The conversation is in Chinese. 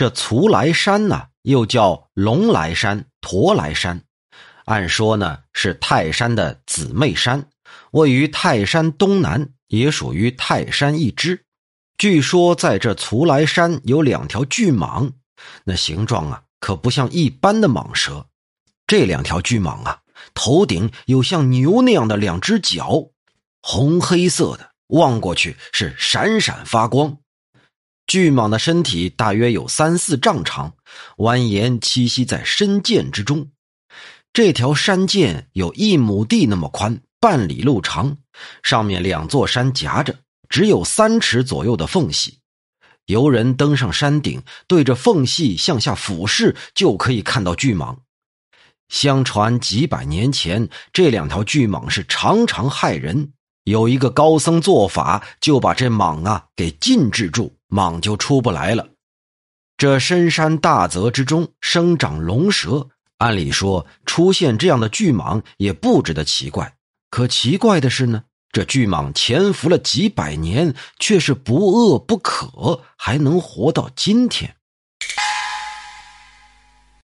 这徂来山呢，又叫龙来山、驼来山，按说呢是泰山的姊妹山，位于泰山东南，也属于泰山一支。据说在这徂来山有两条巨蟒，那形状啊可不像一般的蟒蛇。这两条巨蟒啊，头顶有像牛那样的两只角，红黑色的，望过去是闪闪发光。巨蟒的身体大约有三四丈长，蜿蜒栖息在深涧之中。这条山涧有一亩地那么宽，半里路长，上面两座山夹着，只有三尺左右的缝隙。游人登上山顶，对着缝隙向下俯视，就可以看到巨蟒。相传几百年前，这两条巨蟒是常常害人。有一个高僧做法，就把这蟒啊给禁制住。蟒就出不来了。这深山大泽之中生长龙蛇，按理说出现这样的巨蟒也不值得奇怪。可奇怪的是呢，这巨蟒潜伏了几百年，却是不饿不渴，还能活到今天。